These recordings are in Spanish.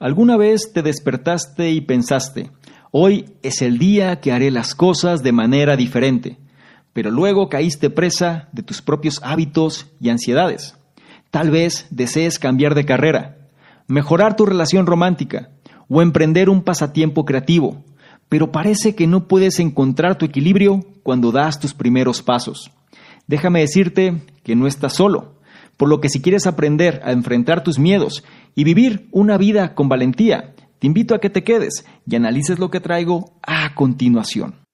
¿Alguna vez te despertaste y pensaste, hoy es el día que haré las cosas de manera diferente, pero luego caíste presa de tus propios hábitos y ansiedades? Tal vez desees cambiar de carrera, mejorar tu relación romántica o emprender un pasatiempo creativo, pero parece que no puedes encontrar tu equilibrio cuando das tus primeros pasos. Déjame decirte que no estás solo por lo que si quieres aprender a enfrentar tus miedos y vivir una vida con valentía, te invito a que te quedes y analices lo que traigo a continuación.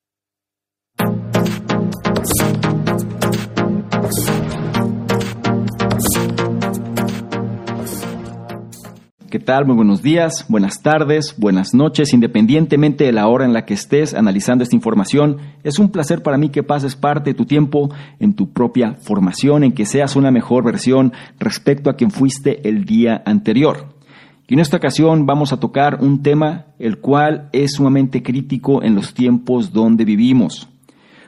¿Qué tal? Muy buenos días, buenas tardes, buenas noches, independientemente de la hora en la que estés analizando esta información. Es un placer para mí que pases parte de tu tiempo en tu propia formación, en que seas una mejor versión respecto a quien fuiste el día anterior. Y en esta ocasión vamos a tocar un tema el cual es sumamente crítico en los tiempos donde vivimos.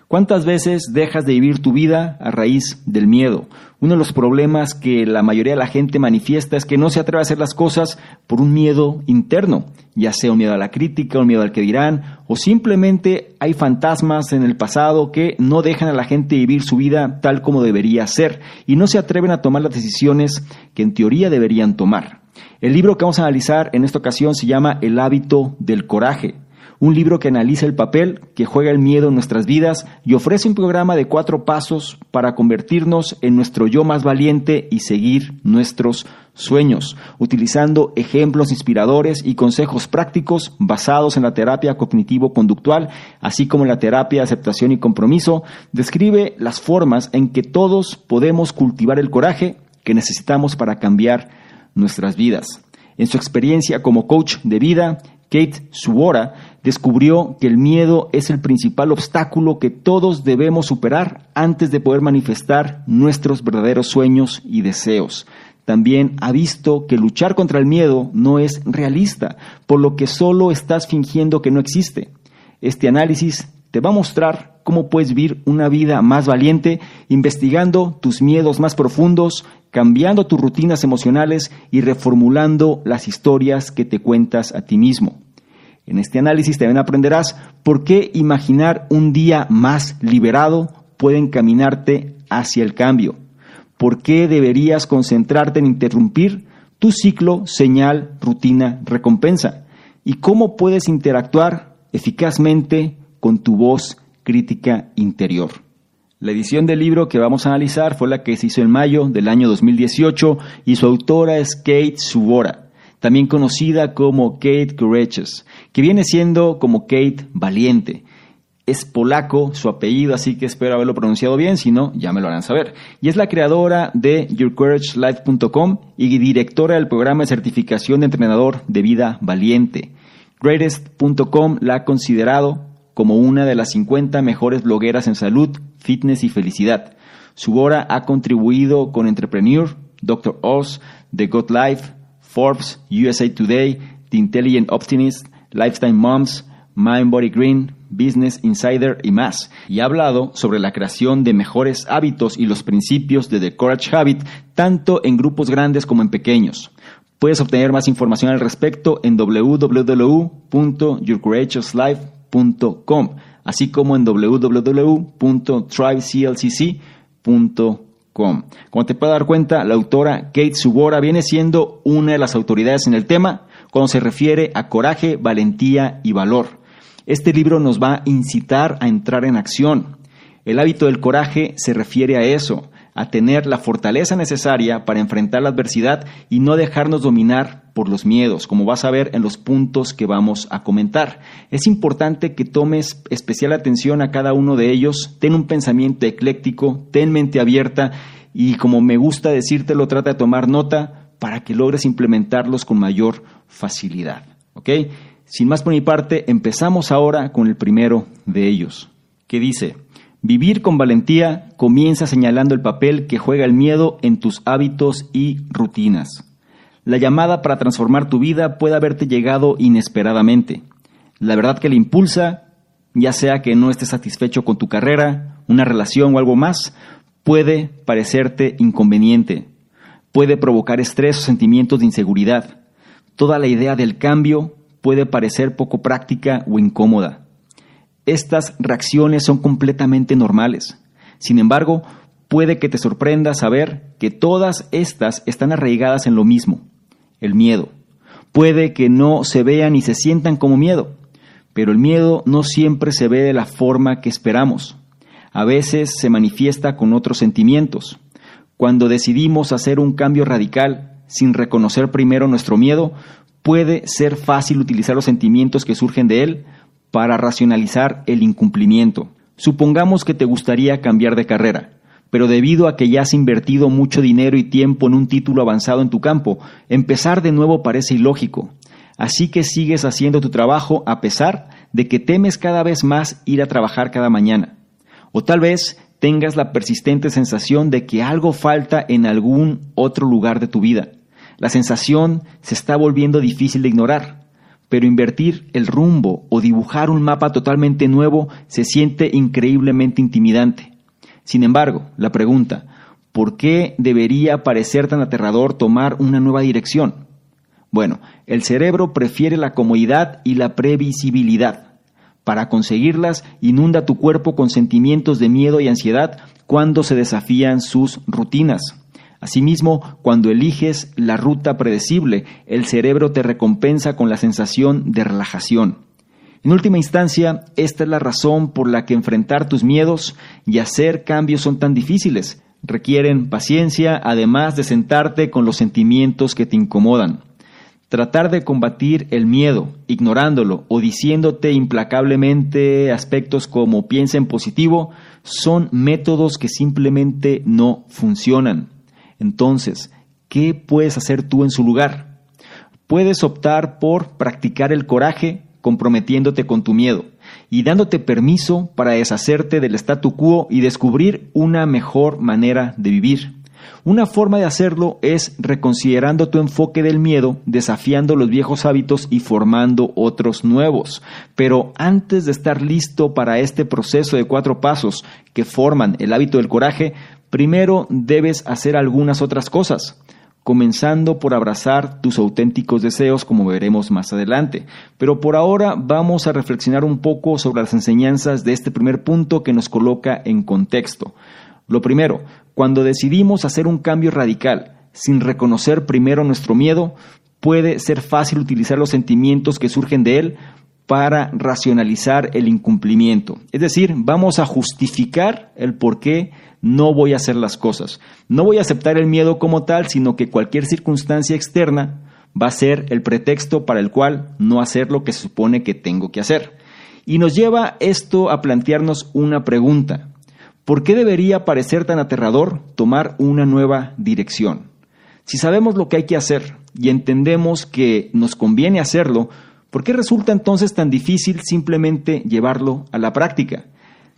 ¿Cuántas veces dejas de vivir tu vida a raíz del miedo? Uno de los problemas que la mayoría de la gente manifiesta es que no se atreve a hacer las cosas por un miedo interno, ya sea un miedo a la crítica, un miedo al que dirán, o simplemente hay fantasmas en el pasado que no dejan a la gente vivir su vida tal como debería ser y no se atreven a tomar las decisiones que en teoría deberían tomar. El libro que vamos a analizar en esta ocasión se llama El hábito del coraje un libro que analiza el papel que juega el miedo en nuestras vidas y ofrece un programa de cuatro pasos para convertirnos en nuestro yo más valiente y seguir nuestros sueños, utilizando ejemplos inspiradores y consejos prácticos basados en la terapia cognitivo-conductual, así como en la terapia de aceptación y compromiso, describe las formas en que todos podemos cultivar el coraje que necesitamos para cambiar nuestras vidas. En su experiencia como coach de vida, Kate Suora descubrió que el miedo es el principal obstáculo que todos debemos superar antes de poder manifestar nuestros verdaderos sueños y deseos. También ha visto que luchar contra el miedo no es realista, por lo que solo estás fingiendo que no existe. Este análisis te va a mostrar cómo puedes vivir una vida más valiente, investigando tus miedos más profundos, cambiando tus rutinas emocionales y reformulando las historias que te cuentas a ti mismo. En este análisis también aprenderás por qué imaginar un día más liberado puede encaminarte hacia el cambio. ¿Por qué deberías concentrarte en interrumpir tu ciclo, señal, rutina, recompensa? ¿Y cómo puedes interactuar eficazmente con tu voz crítica interior? La edición del libro que vamos a analizar fue la que se hizo en mayo del año 2018 y su autora es Kate Subora, también conocida como Kate Courageous, que viene siendo como Kate Valiente. Es polaco su apellido, así que espero haberlo pronunciado bien, si no, ya me lo harán saber. Y es la creadora de YourCourageLife.com y directora del programa de certificación de entrenador de vida valiente. Greatest.com la ha considerado como una de las 50 mejores blogueras en salud, fitness y felicidad. Su obra ha contribuido con Entrepreneur, Dr. Oz, The Good Life, Forbes, USA Today, The Intelligent Optimist, Lifestyle Moms, Mind Body Green, Business Insider y más. Y ha hablado sobre la creación de mejores hábitos y los principios de The Courage Habit, tanto en grupos grandes como en pequeños. Puedes obtener más información al respecto en www.yourcourageouslife.com así como en www.tribeclcc.com. Como te puedes dar cuenta, la autora Kate Subora viene siendo una de las autoridades en el tema cuando se refiere a coraje, valentía y valor. Este libro nos va a incitar a entrar en acción. El hábito del coraje se refiere a eso, a tener la fortaleza necesaria para enfrentar la adversidad y no dejarnos dominar por los miedos, como vas a ver en los puntos que vamos a comentar. Es importante que tomes especial atención a cada uno de ellos, ten un pensamiento ecléctico, ten mente abierta y como me gusta decírtelo, trata de tomar nota para que logres implementarlos con mayor facilidad. ¿Ok? Sin más por mi parte, empezamos ahora con el primero de ellos, que dice, Vivir con valentía comienza señalando el papel que juega el miedo en tus hábitos y rutinas. La llamada para transformar tu vida puede haberte llegado inesperadamente. La verdad que le impulsa, ya sea que no estés satisfecho con tu carrera, una relación o algo más, puede parecerte inconveniente. Puede provocar estrés o sentimientos de inseguridad. toda la idea del cambio puede parecer poco práctica o incómoda. Estas reacciones son completamente normales. Sin embargo, puede que te sorprenda saber que todas estas están arraigadas en lo mismo, el miedo. Puede que no se vean ni se sientan como miedo, pero el miedo no siempre se ve de la forma que esperamos. A veces se manifiesta con otros sentimientos. Cuando decidimos hacer un cambio radical sin reconocer primero nuestro miedo, puede ser fácil utilizar los sentimientos que surgen de él para racionalizar el incumplimiento. Supongamos que te gustaría cambiar de carrera, pero debido a que ya has invertido mucho dinero y tiempo en un título avanzado en tu campo, empezar de nuevo parece ilógico. Así que sigues haciendo tu trabajo a pesar de que temes cada vez más ir a trabajar cada mañana. O tal vez tengas la persistente sensación de que algo falta en algún otro lugar de tu vida. La sensación se está volviendo difícil de ignorar, pero invertir el rumbo o dibujar un mapa totalmente nuevo se siente increíblemente intimidante. Sin embargo, la pregunta, ¿por qué debería parecer tan aterrador tomar una nueva dirección? Bueno, el cerebro prefiere la comodidad y la previsibilidad. Para conseguirlas, inunda tu cuerpo con sentimientos de miedo y ansiedad cuando se desafían sus rutinas. Asimismo, cuando eliges la ruta predecible, el cerebro te recompensa con la sensación de relajación. En última instancia, esta es la razón por la que enfrentar tus miedos y hacer cambios son tan difíciles. Requieren paciencia, además de sentarte con los sentimientos que te incomodan. Tratar de combatir el miedo, ignorándolo o diciéndote implacablemente aspectos como piensa en positivo, son métodos que simplemente no funcionan. Entonces, ¿qué puedes hacer tú en su lugar? Puedes optar por practicar el coraje comprometiéndote con tu miedo y dándote permiso para deshacerte del statu quo y descubrir una mejor manera de vivir. Una forma de hacerlo es reconsiderando tu enfoque del miedo, desafiando los viejos hábitos y formando otros nuevos. Pero antes de estar listo para este proceso de cuatro pasos que forman el hábito del coraje, primero debes hacer algunas otras cosas comenzando por abrazar tus auténticos deseos, como veremos más adelante. Pero por ahora vamos a reflexionar un poco sobre las enseñanzas de este primer punto que nos coloca en contexto. Lo primero, cuando decidimos hacer un cambio radical sin reconocer primero nuestro miedo, puede ser fácil utilizar los sentimientos que surgen de él para racionalizar el incumplimiento. Es decir, vamos a justificar el por qué no voy a hacer las cosas. No voy a aceptar el miedo como tal, sino que cualquier circunstancia externa va a ser el pretexto para el cual no hacer lo que se supone que tengo que hacer. Y nos lleva esto a plantearnos una pregunta. ¿Por qué debería parecer tan aterrador tomar una nueva dirección? Si sabemos lo que hay que hacer y entendemos que nos conviene hacerlo, ¿por qué resulta entonces tan difícil simplemente llevarlo a la práctica?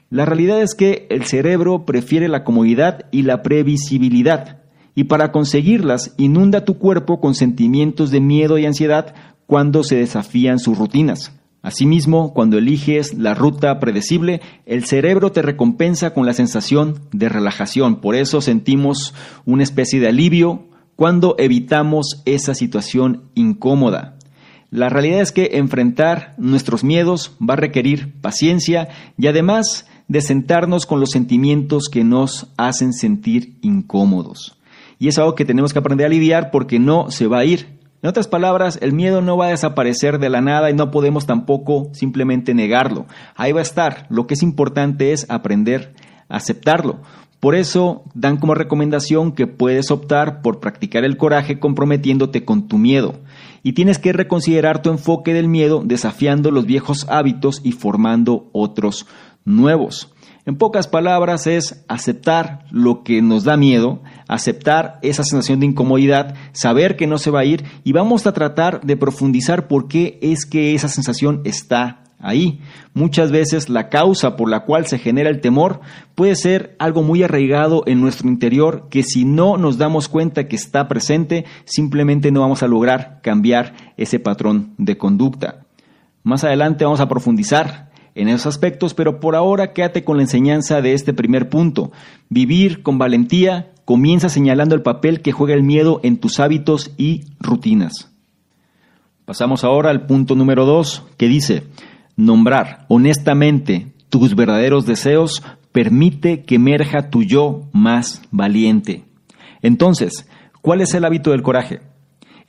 La realidad es que el cerebro prefiere la comodidad y la previsibilidad, y para conseguirlas inunda tu cuerpo con sentimientos de miedo y ansiedad cuando se desafían sus rutinas. Asimismo, cuando eliges la ruta predecible, el cerebro te recompensa con la sensación de relajación. Por eso sentimos una especie de alivio cuando evitamos esa situación incómoda. La realidad es que enfrentar nuestros miedos va a requerir paciencia y además de sentarnos con los sentimientos que nos hacen sentir incómodos. Y es algo que tenemos que aprender a lidiar porque no se va a ir, en otras palabras, el miedo no va a desaparecer de la nada y no podemos tampoco simplemente negarlo. Ahí va a estar. Lo que es importante es aprender a aceptarlo. Por eso dan como recomendación que puedes optar por practicar el coraje comprometiéndote con tu miedo. Y tienes que reconsiderar tu enfoque del miedo desafiando los viejos hábitos y formando otros nuevos. En pocas palabras es aceptar lo que nos da miedo, aceptar esa sensación de incomodidad, saber que no se va a ir y vamos a tratar de profundizar por qué es que esa sensación está ahí. Muchas veces la causa por la cual se genera el temor puede ser algo muy arraigado en nuestro interior que si no nos damos cuenta que está presente, simplemente no vamos a lograr cambiar ese patrón de conducta. Más adelante vamos a profundizar en esos aspectos, pero por ahora quédate con la enseñanza de este primer punto. Vivir con valentía comienza señalando el papel que juega el miedo en tus hábitos y rutinas. Pasamos ahora al punto número dos, que dice, nombrar honestamente tus verdaderos deseos permite que emerja tu yo más valiente. Entonces, ¿cuál es el hábito del coraje?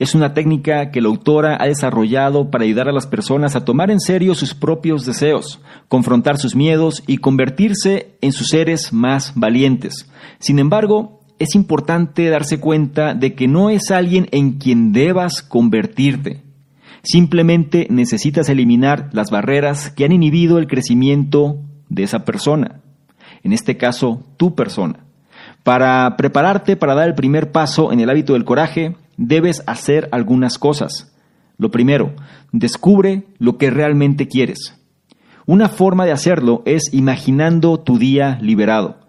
Es una técnica que la autora ha desarrollado para ayudar a las personas a tomar en serio sus propios deseos, confrontar sus miedos y convertirse en sus seres más valientes. Sin embargo, es importante darse cuenta de que no es alguien en quien debas convertirte. Simplemente necesitas eliminar las barreras que han inhibido el crecimiento de esa persona. En este caso, tu persona. Para prepararte para dar el primer paso en el hábito del coraje, debes hacer algunas cosas. Lo primero, descubre lo que realmente quieres. Una forma de hacerlo es imaginando tu día liberado,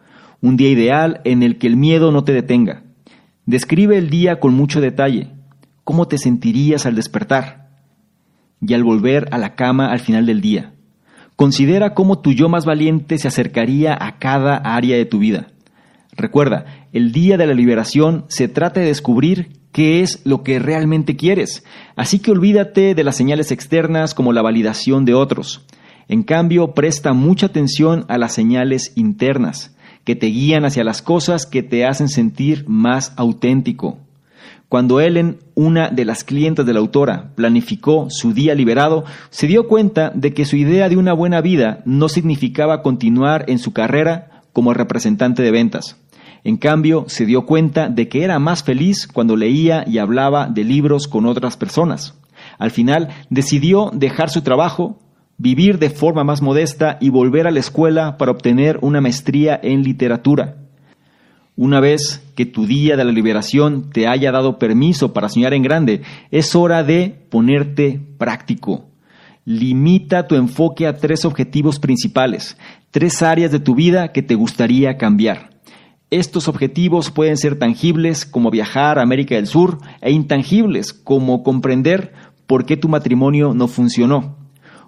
un día ideal en el que el miedo no te detenga. Describe el día con mucho detalle. ¿Cómo te sentirías al despertar? Y al volver a la cama al final del día. Considera cómo tu yo más valiente se acercaría a cada área de tu vida. Recuerda, el día de la liberación se trata de descubrir qué es lo que realmente quieres. Así que olvídate de las señales externas como la validación de otros. En cambio, presta mucha atención a las señales internas, que te guían hacia las cosas que te hacen sentir más auténtico. Cuando Ellen, una de las clientes de la autora, planificó su día liberado, se dio cuenta de que su idea de una buena vida no significaba continuar en su carrera como representante de ventas. En cambio, se dio cuenta de que era más feliz cuando leía y hablaba de libros con otras personas. Al final, decidió dejar su trabajo, vivir de forma más modesta y volver a la escuela para obtener una maestría en literatura. Una vez que tu día de la liberación te haya dado permiso para soñar en grande, es hora de ponerte práctico. Limita tu enfoque a tres objetivos principales, tres áreas de tu vida que te gustaría cambiar. Estos objetivos pueden ser tangibles como viajar a América del Sur e intangibles como comprender por qué tu matrimonio no funcionó.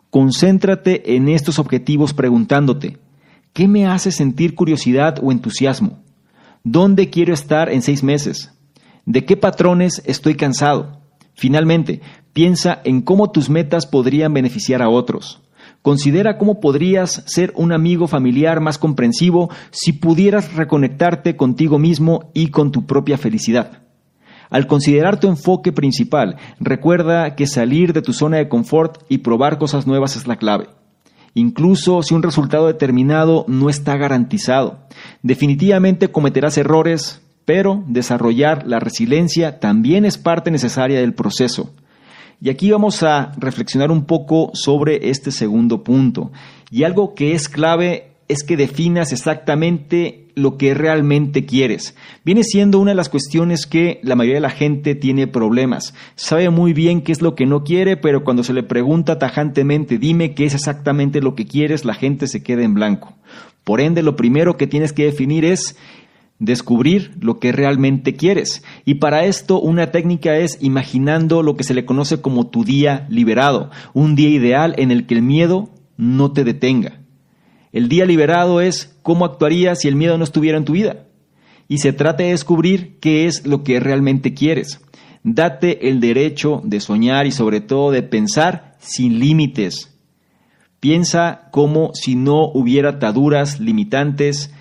Concéntrate en estos objetivos preguntándote, ¿qué me hace sentir curiosidad o entusiasmo? ¿Dónde quiero estar en seis meses? ¿De qué patrones estoy cansado? Finalmente, piensa en cómo tus metas podrían beneficiar a otros. Considera cómo podrías ser un amigo familiar más comprensivo si pudieras reconectarte contigo mismo y con tu propia felicidad. Al considerar tu enfoque principal, recuerda que salir de tu zona de confort y probar cosas nuevas es la clave. Incluso si un resultado determinado no está garantizado. Definitivamente cometerás errores, pero desarrollar la resiliencia también es parte necesaria del proceso. Y aquí vamos a reflexionar un poco sobre este segundo punto. Y algo que es clave es que definas exactamente lo que realmente quieres. Viene siendo una de las cuestiones que la mayoría de la gente tiene problemas. Sabe muy bien qué es lo que no quiere, pero cuando se le pregunta tajantemente, dime qué es exactamente lo que quieres, la gente se queda en blanco. Por ende, lo primero que tienes que definir es descubrir lo que realmente quieres. Y para esto una técnica es imaginando lo que se le conoce como tu día liberado, un día ideal en el que el miedo no te detenga. El día liberado es cómo actuarías si el miedo no estuviera en tu vida. Y se trata de descubrir qué es lo que realmente quieres. Date el derecho de soñar y sobre todo de pensar sin límites. Piensa como si no hubiera ataduras limitantes,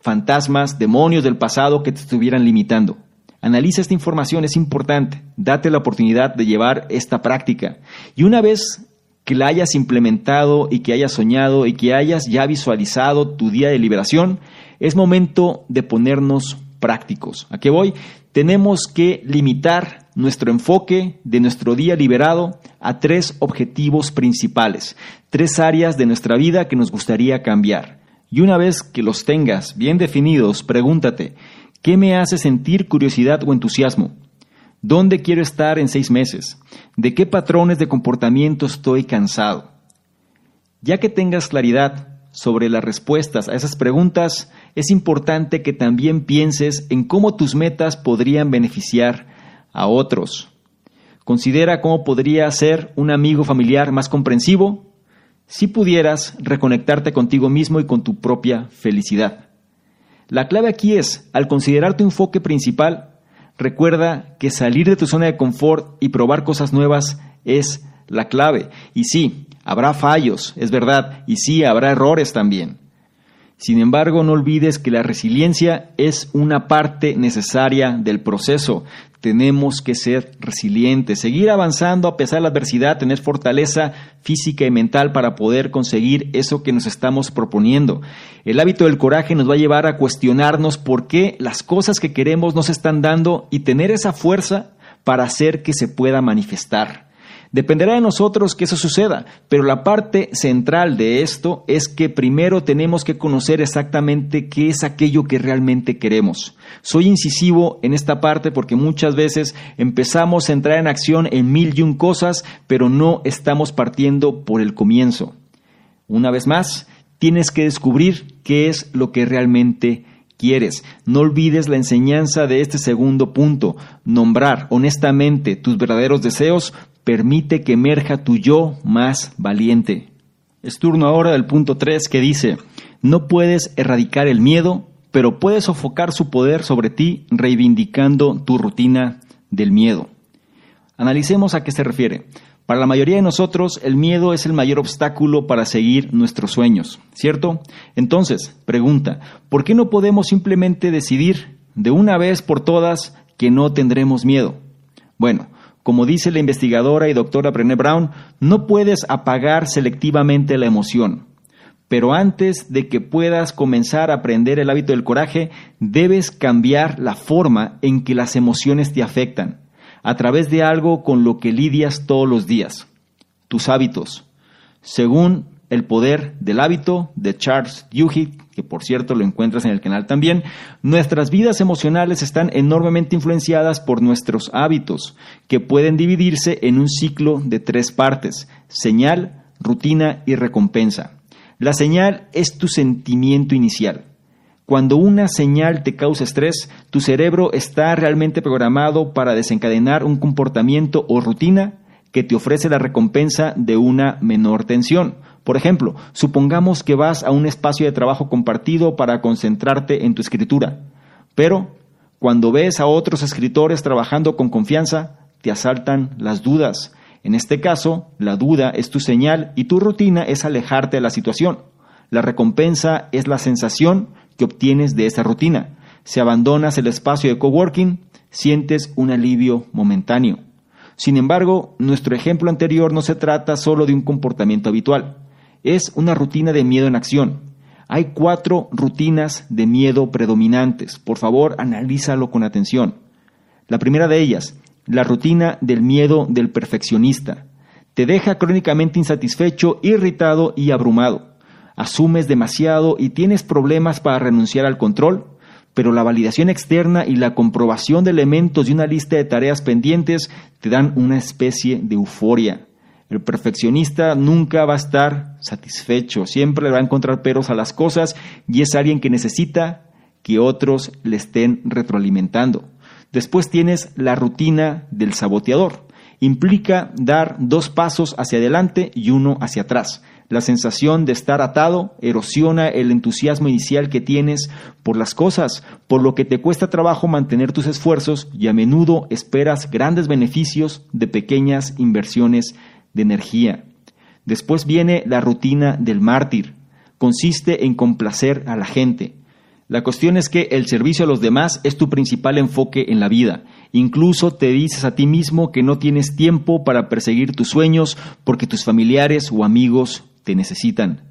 fantasmas, demonios del pasado que te estuvieran limitando. Analiza esta información, es importante. Date la oportunidad de llevar esta práctica. Y una vez que la hayas implementado y que hayas soñado y que hayas ya visualizado tu día de liberación, es momento de ponernos prácticos. ¿A qué voy? Tenemos que limitar nuestro enfoque de nuestro día liberado a tres objetivos principales, tres áreas de nuestra vida que nos gustaría cambiar. Y una vez que los tengas bien definidos, pregúntate, ¿qué me hace sentir curiosidad o entusiasmo? ¿Dónde quiero estar en seis meses? ¿De qué patrones de comportamiento estoy cansado? Ya que tengas claridad sobre las respuestas a esas preguntas, es importante que también pienses en cómo tus metas podrían beneficiar a otros. Considera cómo podría ser un amigo familiar más comprensivo si pudieras reconectarte contigo mismo y con tu propia felicidad. La clave aquí es, al considerar tu enfoque principal, recuerda que salir de tu zona de confort y probar cosas nuevas es la clave. Y sí, habrá fallos, es verdad, y sí, habrá errores también. Sin embargo, no olvides que la resiliencia es una parte necesaria del proceso. Tenemos que ser resilientes, seguir avanzando a pesar de la adversidad, tener fortaleza física y mental para poder conseguir eso que nos estamos proponiendo. El hábito del coraje nos va a llevar a cuestionarnos por qué las cosas que queremos no se están dando y tener esa fuerza para hacer que se pueda manifestar. Dependerá de nosotros que eso suceda, pero la parte central de esto es que primero tenemos que conocer exactamente qué es aquello que realmente queremos. Soy incisivo en esta parte porque muchas veces empezamos a entrar en acción en mil y un cosas, pero no estamos partiendo por el comienzo. Una vez más, tienes que descubrir qué es lo que realmente quieres. No olvides la enseñanza de este segundo punto, nombrar honestamente tus verdaderos deseos permite que emerja tu yo más valiente. Es turno ahora del punto 3 que dice, no puedes erradicar el miedo, pero puedes sofocar su poder sobre ti reivindicando tu rutina del miedo. Analicemos a qué se refiere. Para la mayoría de nosotros, el miedo es el mayor obstáculo para seguir nuestros sueños, ¿cierto? Entonces, pregunta, ¿por qué no podemos simplemente decidir de una vez por todas que no tendremos miedo? Bueno, como dice la investigadora y doctora Brené Brown, no puedes apagar selectivamente la emoción. Pero antes de que puedas comenzar a aprender el hábito del coraje, debes cambiar la forma en que las emociones te afectan, a través de algo con lo que lidias todos los días, tus hábitos. Según el poder del hábito de Charles Duhigg, que por cierto lo encuentras en el canal también, nuestras vidas emocionales están enormemente influenciadas por nuestros hábitos, que pueden dividirse en un ciclo de tres partes, señal, rutina y recompensa. La señal es tu sentimiento inicial. Cuando una señal te causa estrés, tu cerebro está realmente programado para desencadenar un comportamiento o rutina que te ofrece la recompensa de una menor tensión por ejemplo, supongamos que vas a un espacio de trabajo compartido para concentrarte en tu escritura, pero cuando ves a otros escritores trabajando con confianza, te asaltan las dudas. En este caso, la duda es tu señal y tu rutina es alejarte de la situación. La recompensa es la sensación que obtienes de esa rutina. Si abandonas el espacio de coworking, sientes un alivio momentáneo. Sin embargo, nuestro ejemplo anterior no se trata solo de un comportamiento habitual es una rutina de miedo en acción. Hay cuatro rutinas de miedo predominantes. Por favor, analízalo con atención. La primera de ellas, la rutina del miedo del perfeccionista. Te deja crónicamente insatisfecho, irritado y abrumado. Asumes demasiado y tienes problemas para renunciar al control, pero la validación externa y la comprobación de elementos de una lista de tareas pendientes te dan una especie de euforia. El perfeccionista nunca va a estar satisfecho, siempre va a encontrar peros a las cosas y es alguien que necesita que otros le estén retroalimentando. Después tienes la rutina del saboteador. Implica dar dos pasos hacia adelante y uno hacia atrás. La sensación de estar atado erosiona el entusiasmo inicial que tienes por las cosas, por lo que te cuesta trabajo mantener tus esfuerzos y a menudo esperas grandes beneficios de pequeñas inversiones de energía. Después viene la rutina del mártir. Consiste en complacer a la gente. La cuestión es que el servicio a los demás es tu principal enfoque en la vida. Incluso te dices a ti mismo que no tienes tiempo para perseguir tus sueños porque tus familiares o amigos te necesitan.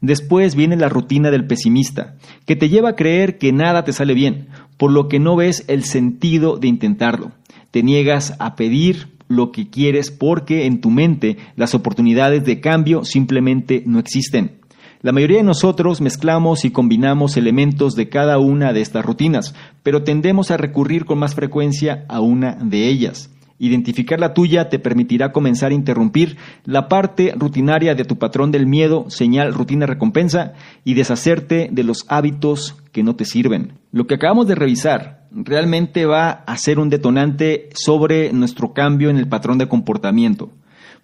Después viene la rutina del pesimista, que te lleva a creer que nada te sale bien, por lo que no ves el sentido de intentarlo. Te niegas a pedir lo que quieres porque en tu mente las oportunidades de cambio simplemente no existen. La mayoría de nosotros mezclamos y combinamos elementos de cada una de estas rutinas, pero tendemos a recurrir con más frecuencia a una de ellas. Identificar la tuya te permitirá comenzar a interrumpir la parte rutinaria de tu patrón del miedo, señal, rutina, recompensa, y deshacerte de los hábitos que no te sirven. Lo que acabamos de revisar realmente va a ser un detonante sobre nuestro cambio en el patrón de comportamiento,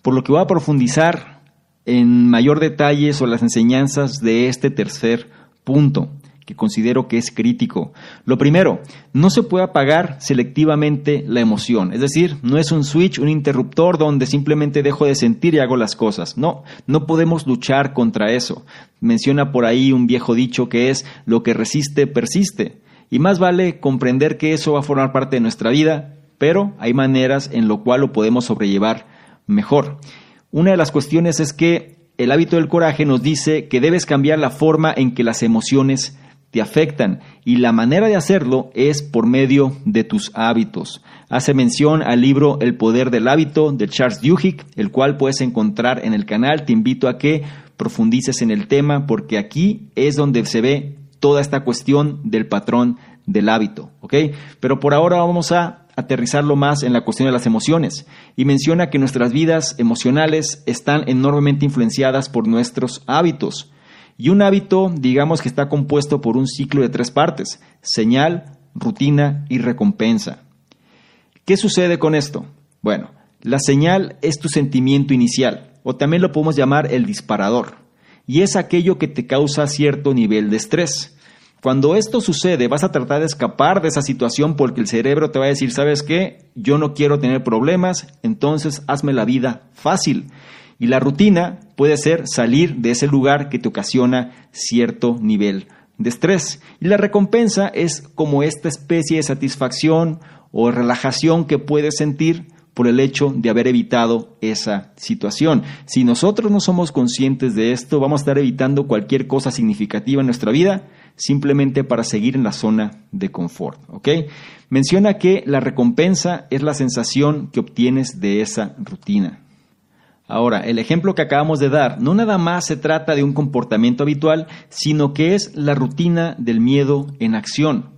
por lo que voy a profundizar en mayor detalle sobre las enseñanzas de este tercer punto, que considero que es crítico. Lo primero, no se puede apagar selectivamente la emoción. Es decir, no es un switch, un interruptor donde simplemente dejo de sentir y hago las cosas. No, no podemos luchar contra eso. Menciona por ahí un viejo dicho que es lo que resiste, persiste. Y más vale comprender que eso va a formar parte de nuestra vida, pero hay maneras en lo cual lo podemos sobrellevar mejor. Una de las cuestiones es que el hábito del coraje nos dice que debes cambiar la forma en que las emociones te afectan y la manera de hacerlo es por medio de tus hábitos. Hace mención al libro El poder del hábito de Charles Duhigg, el cual puedes encontrar en el canal. Te invito a que profundices en el tema porque aquí es donde se ve toda esta cuestión del patrón del hábito, ¿ok? Pero por ahora vamos a aterrizarlo más en la cuestión de las emociones y menciona que nuestras vidas emocionales están enormemente influenciadas por nuestros hábitos. Y un hábito, digamos que está compuesto por un ciclo de tres partes, señal, rutina y recompensa. ¿Qué sucede con esto? Bueno, la señal es tu sentimiento inicial, o también lo podemos llamar el disparador, y es aquello que te causa cierto nivel de estrés. Cuando esto sucede, vas a tratar de escapar de esa situación porque el cerebro te va a decir, ¿sabes qué? Yo no quiero tener problemas, entonces hazme la vida fácil. Y la rutina puede ser salir de ese lugar que te ocasiona cierto nivel de estrés. Y la recompensa es como esta especie de satisfacción o relajación que puedes sentir por el hecho de haber evitado esa situación. Si nosotros no somos conscientes de esto, vamos a estar evitando cualquier cosa significativa en nuestra vida simplemente para seguir en la zona de confort. ¿ok? Menciona que la recompensa es la sensación que obtienes de esa rutina. Ahora, el ejemplo que acabamos de dar no nada más se trata de un comportamiento habitual, sino que es la rutina del miedo en acción.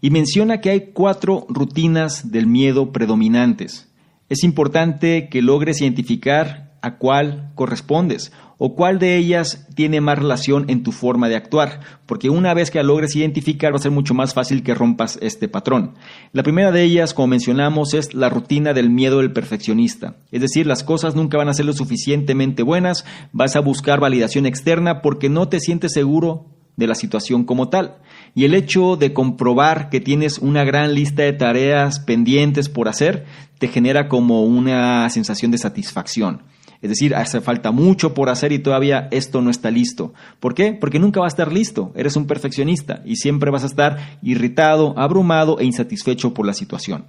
Y menciona que hay cuatro rutinas del miedo predominantes. Es importante que logres identificar a cuál correspondes o cuál de ellas tiene más relación en tu forma de actuar, porque una vez que la logres identificar va a ser mucho más fácil que rompas este patrón. La primera de ellas, como mencionamos, es la rutina del miedo del perfeccionista, es decir, las cosas nunca van a ser lo suficientemente buenas, vas a buscar validación externa porque no te sientes seguro de la situación como tal. Y el hecho de comprobar que tienes una gran lista de tareas pendientes por hacer te genera como una sensación de satisfacción. Es decir, hace falta mucho por hacer y todavía esto no está listo. ¿Por qué? Porque nunca va a estar listo. Eres un perfeccionista y siempre vas a estar irritado, abrumado e insatisfecho por la situación.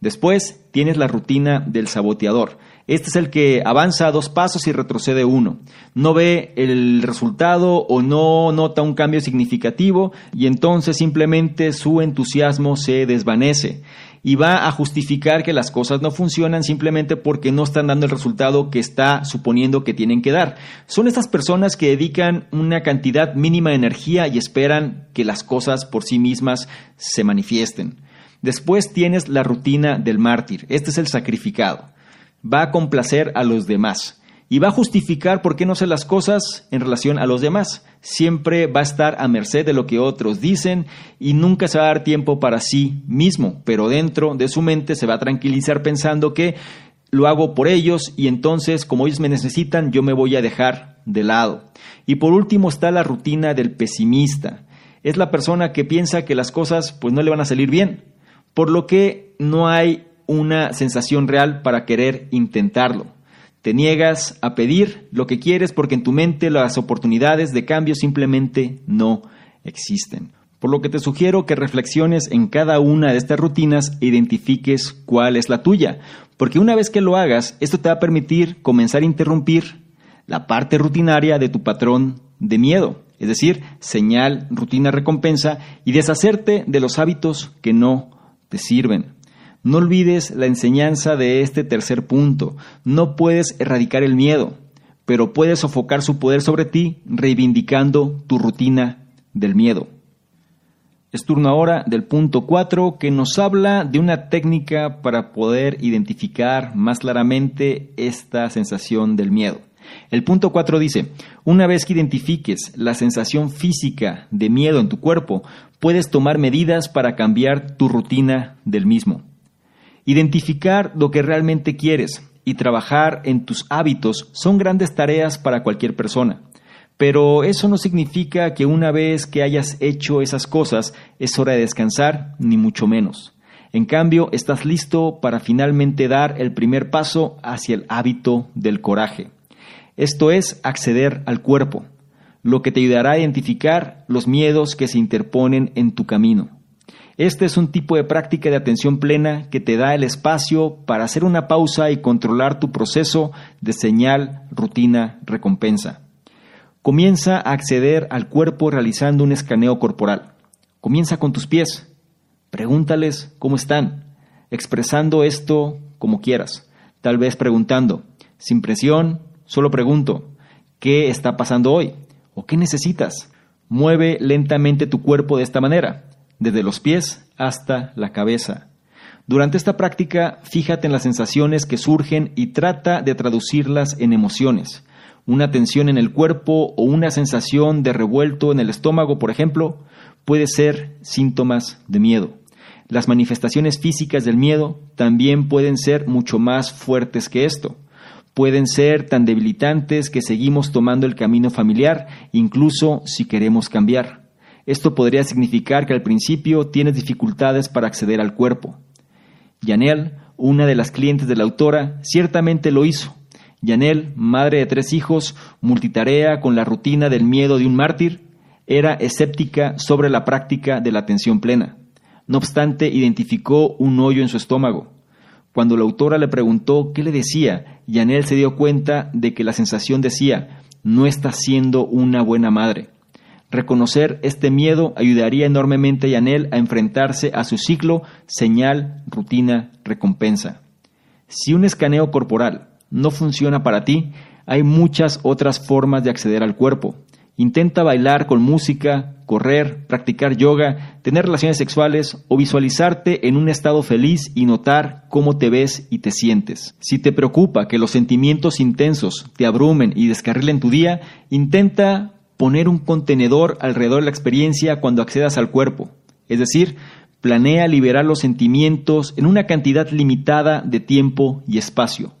Después tienes la rutina del saboteador. Este es el que avanza dos pasos y retrocede uno. No ve el resultado o no nota un cambio significativo y entonces simplemente su entusiasmo se desvanece y va a justificar que las cosas no funcionan simplemente porque no están dando el resultado que está suponiendo que tienen que dar. Son estas personas que dedican una cantidad mínima de energía y esperan que las cosas por sí mismas se manifiesten. Después tienes la rutina del mártir. Este es el sacrificado. Va a complacer a los demás y va a justificar por qué no hace las cosas en relación a los demás. Siempre va a estar a merced de lo que otros dicen y nunca se va a dar tiempo para sí mismo, pero dentro de su mente se va a tranquilizar pensando que lo hago por ellos y entonces como ellos me necesitan yo me voy a dejar de lado. Y por último está la rutina del pesimista. Es la persona que piensa que las cosas pues no le van a salir bien, por lo que no hay una sensación real para querer intentarlo. Te niegas a pedir lo que quieres porque en tu mente las oportunidades de cambio simplemente no existen. Por lo que te sugiero que reflexiones en cada una de estas rutinas e identifiques cuál es la tuya. Porque una vez que lo hagas, esto te va a permitir comenzar a interrumpir la parte rutinaria de tu patrón de miedo. Es decir, señal, rutina, recompensa y deshacerte de los hábitos que no te sirven. No olvides la enseñanza de este tercer punto. No puedes erradicar el miedo, pero puedes sofocar su poder sobre ti reivindicando tu rutina del miedo. Es turno ahora del punto 4 que nos habla de una técnica para poder identificar más claramente esta sensación del miedo. El punto 4 dice, una vez que identifiques la sensación física de miedo en tu cuerpo, puedes tomar medidas para cambiar tu rutina del mismo. Identificar lo que realmente quieres y trabajar en tus hábitos son grandes tareas para cualquier persona. Pero eso no significa que una vez que hayas hecho esas cosas es hora de descansar, ni mucho menos. En cambio, estás listo para finalmente dar el primer paso hacia el hábito del coraje. Esto es acceder al cuerpo, lo que te ayudará a identificar los miedos que se interponen en tu camino. Este es un tipo de práctica de atención plena que te da el espacio para hacer una pausa y controlar tu proceso de señal, rutina, recompensa. Comienza a acceder al cuerpo realizando un escaneo corporal. Comienza con tus pies. Pregúntales cómo están, expresando esto como quieras. Tal vez preguntando, sin presión, solo pregunto, ¿qué está pasando hoy? ¿O qué necesitas? Mueve lentamente tu cuerpo de esta manera desde los pies hasta la cabeza. Durante esta práctica, fíjate en las sensaciones que surgen y trata de traducirlas en emociones. Una tensión en el cuerpo o una sensación de revuelto en el estómago, por ejemplo, puede ser síntomas de miedo. Las manifestaciones físicas del miedo también pueden ser mucho más fuertes que esto. Pueden ser tan debilitantes que seguimos tomando el camino familiar, incluso si queremos cambiar. Esto podría significar que al principio tienes dificultades para acceder al cuerpo. Yanel, una de las clientes de la autora, ciertamente lo hizo. Yanel, madre de tres hijos, multitarea con la rutina del miedo de un mártir, era escéptica sobre la práctica de la atención plena. No obstante, identificó un hoyo en su estómago. Cuando la autora le preguntó qué le decía, Yanel se dio cuenta de que la sensación decía, no está siendo una buena madre. Reconocer este miedo ayudaría enormemente a Yanel a enfrentarse a su ciclo señal, rutina, recompensa. Si un escaneo corporal no funciona para ti, hay muchas otras formas de acceder al cuerpo. Intenta bailar con música, correr, practicar yoga, tener relaciones sexuales o visualizarte en un estado feliz y notar cómo te ves y te sientes. Si te preocupa que los sentimientos intensos te abrumen y descarrilen tu día, intenta poner un contenedor alrededor de la experiencia cuando accedas al cuerpo. Es decir, planea liberar los sentimientos en una cantidad limitada de tiempo y espacio.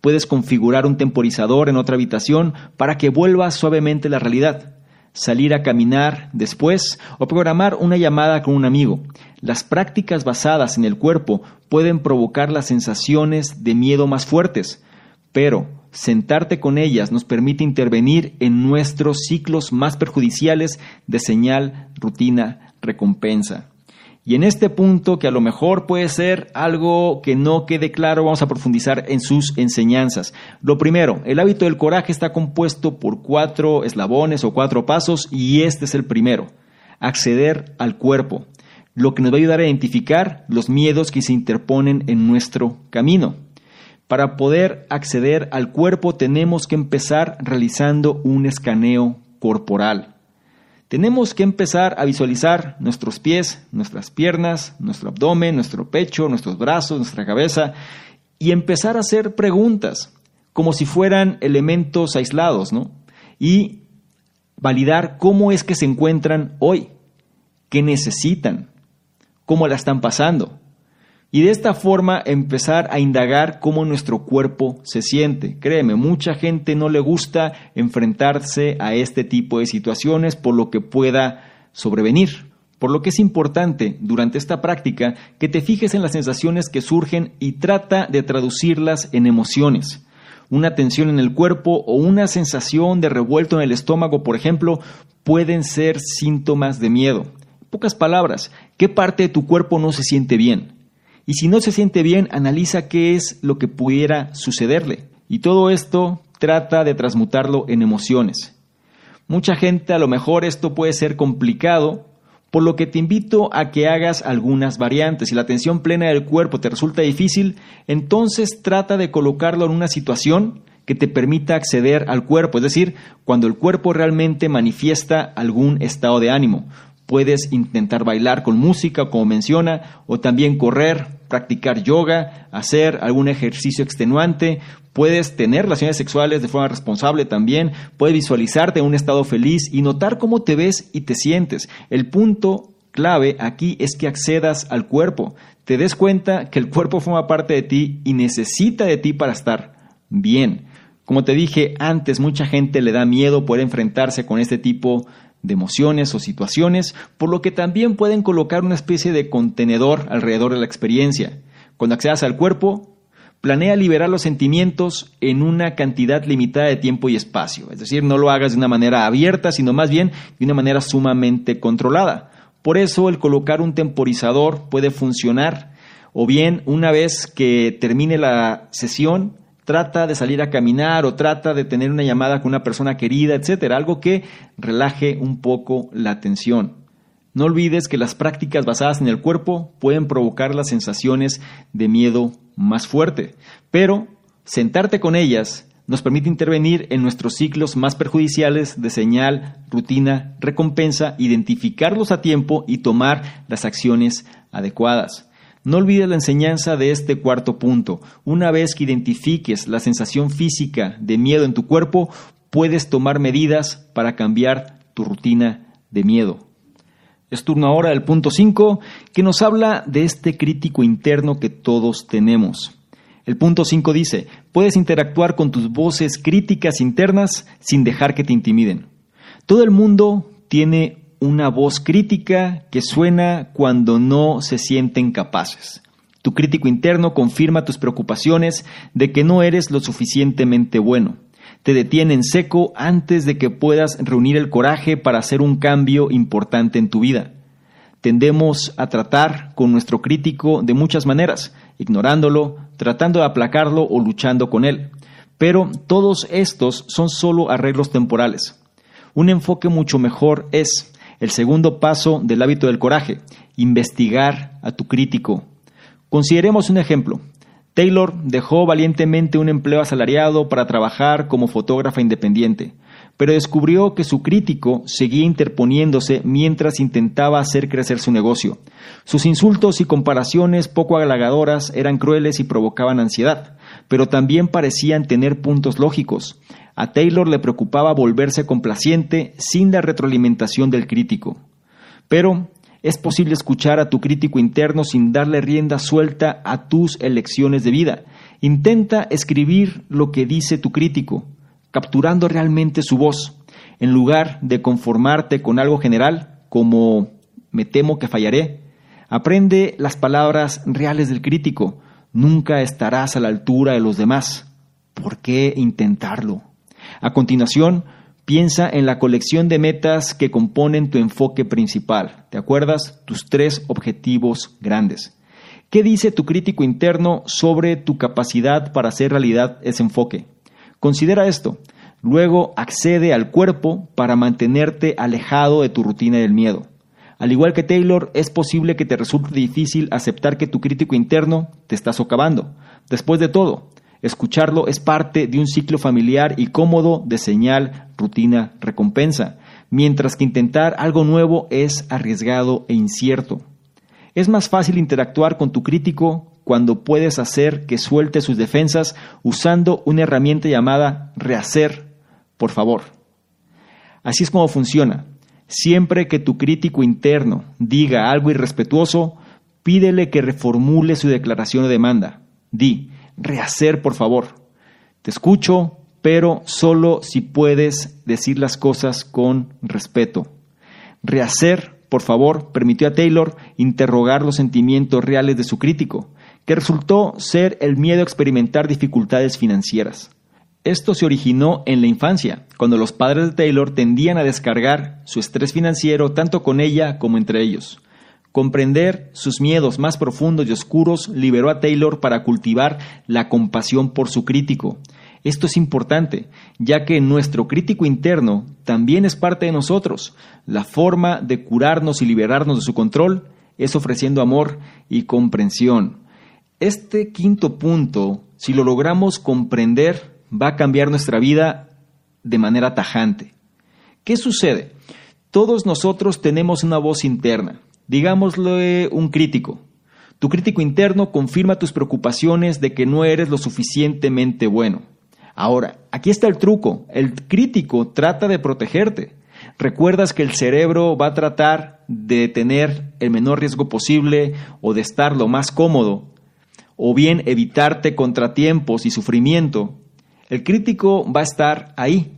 Puedes configurar un temporizador en otra habitación para que vuelva suavemente la realidad. Salir a caminar después o programar una llamada con un amigo. Las prácticas basadas en el cuerpo pueden provocar las sensaciones de miedo más fuertes, pero Sentarte con ellas nos permite intervenir en nuestros ciclos más perjudiciales de señal, rutina, recompensa. Y en este punto, que a lo mejor puede ser algo que no quede claro, vamos a profundizar en sus enseñanzas. Lo primero, el hábito del coraje está compuesto por cuatro eslabones o cuatro pasos y este es el primero, acceder al cuerpo, lo que nos va a ayudar a identificar los miedos que se interponen en nuestro camino. Para poder acceder al cuerpo tenemos que empezar realizando un escaneo corporal. Tenemos que empezar a visualizar nuestros pies, nuestras piernas, nuestro abdomen, nuestro pecho, nuestros brazos, nuestra cabeza y empezar a hacer preguntas como si fueran elementos aislados, ¿no? Y validar cómo es que se encuentran hoy, qué necesitan, cómo la están pasando, y de esta forma empezar a indagar cómo nuestro cuerpo se siente. Créeme, mucha gente no le gusta enfrentarse a este tipo de situaciones por lo que pueda sobrevenir. Por lo que es importante durante esta práctica que te fijes en las sensaciones que surgen y trata de traducirlas en emociones. Una tensión en el cuerpo o una sensación de revuelto en el estómago, por ejemplo, pueden ser síntomas de miedo. En pocas palabras, ¿qué parte de tu cuerpo no se siente bien? Y si no se siente bien, analiza qué es lo que pudiera sucederle. Y todo esto trata de transmutarlo en emociones. Mucha gente a lo mejor esto puede ser complicado, por lo que te invito a que hagas algunas variantes. Si la atención plena del cuerpo te resulta difícil, entonces trata de colocarlo en una situación que te permita acceder al cuerpo, es decir, cuando el cuerpo realmente manifiesta algún estado de ánimo. Puedes intentar bailar con música, como menciona, o también correr, practicar yoga, hacer algún ejercicio extenuante, puedes tener relaciones sexuales de forma responsable también, puedes visualizarte en un estado feliz y notar cómo te ves y te sientes. El punto clave aquí es que accedas al cuerpo, te des cuenta que el cuerpo forma parte de ti y necesita de ti para estar bien. Como te dije antes, mucha gente le da miedo poder enfrentarse con este tipo de emociones o situaciones, por lo que también pueden colocar una especie de contenedor alrededor de la experiencia. Cuando accedas al cuerpo, planea liberar los sentimientos en una cantidad limitada de tiempo y espacio. Es decir, no lo hagas de una manera abierta, sino más bien de una manera sumamente controlada. Por eso el colocar un temporizador puede funcionar o bien una vez que termine la sesión, trata de salir a caminar o trata de tener una llamada con una persona querida, etcétera, algo que relaje un poco la tensión. No olvides que las prácticas basadas en el cuerpo pueden provocar las sensaciones de miedo más fuerte, pero sentarte con ellas nos permite intervenir en nuestros ciclos más perjudiciales de señal, rutina, recompensa, identificarlos a tiempo y tomar las acciones adecuadas. No olvides la enseñanza de este cuarto punto. Una vez que identifiques la sensación física de miedo en tu cuerpo, puedes tomar medidas para cambiar tu rutina de miedo. Es turno ahora del punto 5, que nos habla de este crítico interno que todos tenemos. El punto 5 dice, puedes interactuar con tus voces críticas internas sin dejar que te intimiden. Todo el mundo tiene una voz crítica que suena cuando no se sienten capaces. Tu crítico interno confirma tus preocupaciones de que no eres lo suficientemente bueno te detiene en seco antes de que puedas reunir el coraje para hacer un cambio importante en tu vida. Tendemos a tratar con nuestro crítico de muchas maneras, ignorándolo, tratando de aplacarlo o luchando con él. Pero todos estos son solo arreglos temporales. Un enfoque mucho mejor es el segundo paso del hábito del coraje, investigar a tu crítico. Consideremos un ejemplo. Taylor dejó valientemente un empleo asalariado para trabajar como fotógrafa independiente, pero descubrió que su crítico seguía interponiéndose mientras intentaba hacer crecer su negocio. Sus insultos y comparaciones poco halagadoras eran crueles y provocaban ansiedad, pero también parecían tener puntos lógicos. A Taylor le preocupaba volverse complaciente sin la retroalimentación del crítico. Pero es posible escuchar a tu crítico interno sin darle rienda suelta a tus elecciones de vida. Intenta escribir lo que dice tu crítico, capturando realmente su voz, en lugar de conformarte con algo general como me temo que fallaré. Aprende las palabras reales del crítico. Nunca estarás a la altura de los demás. ¿Por qué intentarlo? A continuación, Piensa en la colección de metas que componen tu enfoque principal. ¿Te acuerdas? Tus tres objetivos grandes. ¿Qué dice tu crítico interno sobre tu capacidad para hacer realidad ese enfoque? Considera esto. Luego accede al cuerpo para mantenerte alejado de tu rutina del miedo. Al igual que Taylor, es posible que te resulte difícil aceptar que tu crítico interno te está socavando. Después de todo, Escucharlo es parte de un ciclo familiar y cómodo de señal, rutina, recompensa, mientras que intentar algo nuevo es arriesgado e incierto. Es más fácil interactuar con tu crítico cuando puedes hacer que suelte sus defensas usando una herramienta llamada rehacer, por favor. Así es como funciona. Siempre que tu crítico interno diga algo irrespetuoso, pídele que reformule su declaración o demanda. Di, rehacer, por favor. Te escucho, pero solo si puedes decir las cosas con respeto. Rehacer, por favor, permitió a Taylor interrogar los sentimientos reales de su crítico, que resultó ser el miedo a experimentar dificultades financieras. Esto se originó en la infancia, cuando los padres de Taylor tendían a descargar su estrés financiero tanto con ella como entre ellos. Comprender sus miedos más profundos y oscuros liberó a Taylor para cultivar la compasión por su crítico. Esto es importante, ya que nuestro crítico interno también es parte de nosotros. La forma de curarnos y liberarnos de su control es ofreciendo amor y comprensión. Este quinto punto, si lo logramos comprender, va a cambiar nuestra vida de manera tajante. ¿Qué sucede? Todos nosotros tenemos una voz interna Digámosle un crítico. Tu crítico interno confirma tus preocupaciones de que no eres lo suficientemente bueno. Ahora, aquí está el truco. El crítico trata de protegerte. Recuerdas que el cerebro va a tratar de tener el menor riesgo posible o de estar lo más cómodo, o bien evitarte contratiempos y sufrimiento. El crítico va a estar ahí.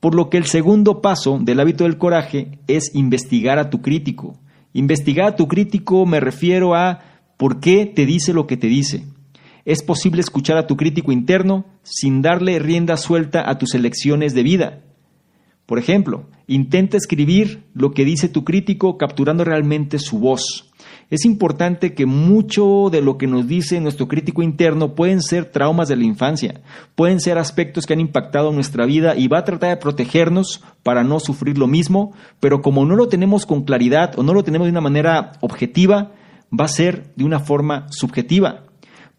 Por lo que el segundo paso del hábito del coraje es investigar a tu crítico. Investigar a tu crítico me refiero a por qué te dice lo que te dice. Es posible escuchar a tu crítico interno sin darle rienda suelta a tus elecciones de vida. Por ejemplo, intenta escribir lo que dice tu crítico capturando realmente su voz. Es importante que mucho de lo que nos dice nuestro crítico interno pueden ser traumas de la infancia, pueden ser aspectos que han impactado nuestra vida y va a tratar de protegernos para no sufrir lo mismo, pero como no lo tenemos con claridad o no lo tenemos de una manera objetiva, va a ser de una forma subjetiva.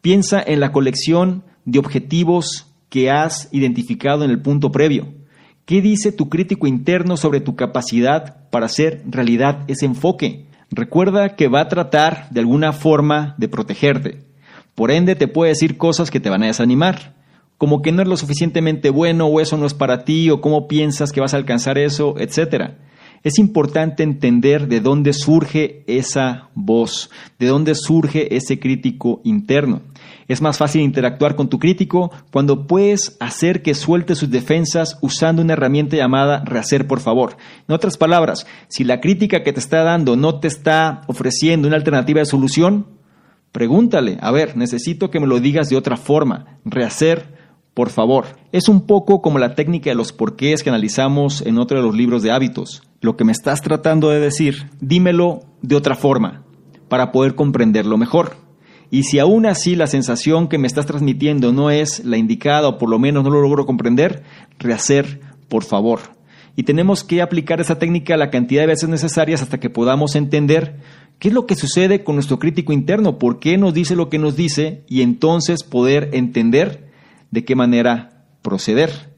Piensa en la colección de objetivos que has identificado en el punto previo. ¿Qué dice tu crítico interno sobre tu capacidad para hacer realidad ese enfoque? Recuerda que va a tratar de alguna forma de protegerte. Por ende, te puede decir cosas que te van a desanimar, como que no es lo suficientemente bueno o eso no es para ti o cómo piensas que vas a alcanzar eso, etc. Es importante entender de dónde surge esa voz, de dónde surge ese crítico interno. Es más fácil interactuar con tu crítico cuando puedes hacer que suelte sus defensas usando una herramienta llamada rehacer por favor. En otras palabras, si la crítica que te está dando no te está ofreciendo una alternativa de solución, pregúntale, a ver, necesito que me lo digas de otra forma, rehacer por favor. Es un poco como la técnica de los porqués que analizamos en otro de los libros de hábitos. Lo que me estás tratando de decir, dímelo de otra forma, para poder comprenderlo mejor. Y si aún así la sensación que me estás transmitiendo no es la indicada o por lo menos no lo logro comprender, rehacer, por favor. Y tenemos que aplicar esa técnica la cantidad de veces necesarias hasta que podamos entender qué es lo que sucede con nuestro crítico interno, por qué nos dice lo que nos dice y entonces poder entender de qué manera proceder.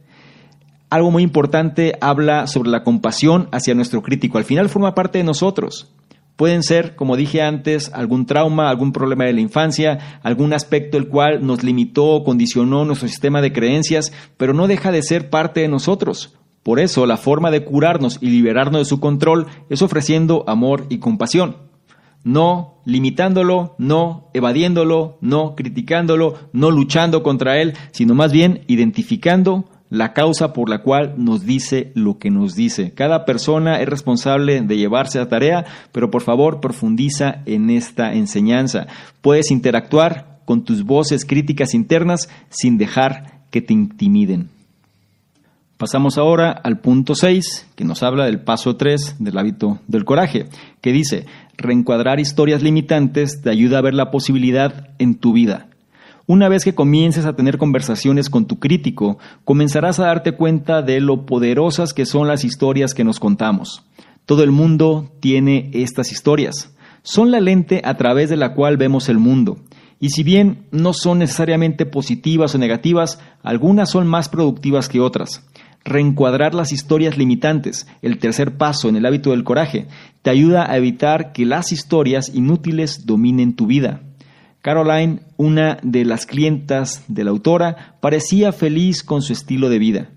Algo muy importante habla sobre la compasión hacia nuestro crítico. Al final forma parte de nosotros. Pueden ser, como dije antes, algún trauma, algún problema de la infancia, algún aspecto el cual nos limitó o condicionó nuestro sistema de creencias, pero no deja de ser parte de nosotros. Por eso, la forma de curarnos y liberarnos de su control es ofreciendo amor y compasión. No limitándolo, no evadiéndolo, no criticándolo, no luchando contra él, sino más bien identificando la causa por la cual nos dice lo que nos dice. Cada persona es responsable de llevarse a tarea, pero por favor profundiza en esta enseñanza. Puedes interactuar con tus voces críticas internas sin dejar que te intimiden. Pasamos ahora al punto 6, que nos habla del paso 3 del hábito del coraje, que dice, reencuadrar historias limitantes te ayuda a ver la posibilidad en tu vida. Una vez que comiences a tener conversaciones con tu crítico, comenzarás a darte cuenta de lo poderosas que son las historias que nos contamos. Todo el mundo tiene estas historias. Son la lente a través de la cual vemos el mundo. Y si bien no son necesariamente positivas o negativas, algunas son más productivas que otras. Reencuadrar las historias limitantes, el tercer paso en el hábito del coraje, te ayuda a evitar que las historias inútiles dominen tu vida. Caroline, una de las clientas de la autora, parecía feliz con su estilo de vida.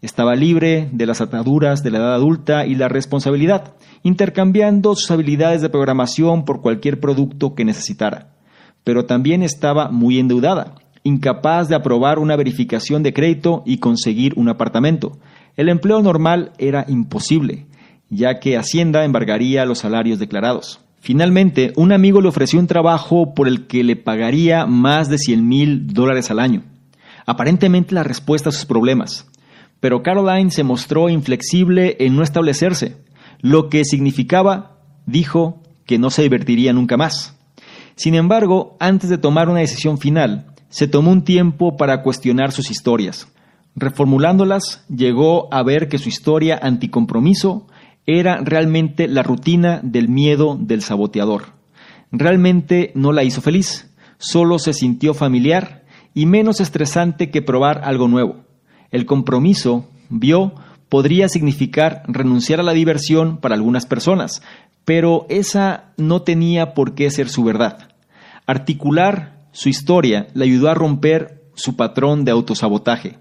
Estaba libre de las ataduras de la edad adulta y la responsabilidad, intercambiando sus habilidades de programación por cualquier producto que necesitara. Pero también estaba muy endeudada, incapaz de aprobar una verificación de crédito y conseguir un apartamento. El empleo normal era imposible, ya que Hacienda embargaría los salarios declarados. Finalmente, un amigo le ofreció un trabajo por el que le pagaría más de 100 mil dólares al año. Aparentemente la respuesta a sus problemas. Pero Caroline se mostró inflexible en no establecerse, lo que significaba, dijo, que no se divertiría nunca más. Sin embargo, antes de tomar una decisión final, se tomó un tiempo para cuestionar sus historias. Reformulándolas, llegó a ver que su historia anticompromiso era realmente la rutina del miedo del saboteador. Realmente no la hizo feliz, solo se sintió familiar y menos estresante que probar algo nuevo. El compromiso, vio, podría significar renunciar a la diversión para algunas personas, pero esa no tenía por qué ser su verdad. Articular su historia le ayudó a romper su patrón de autosabotaje.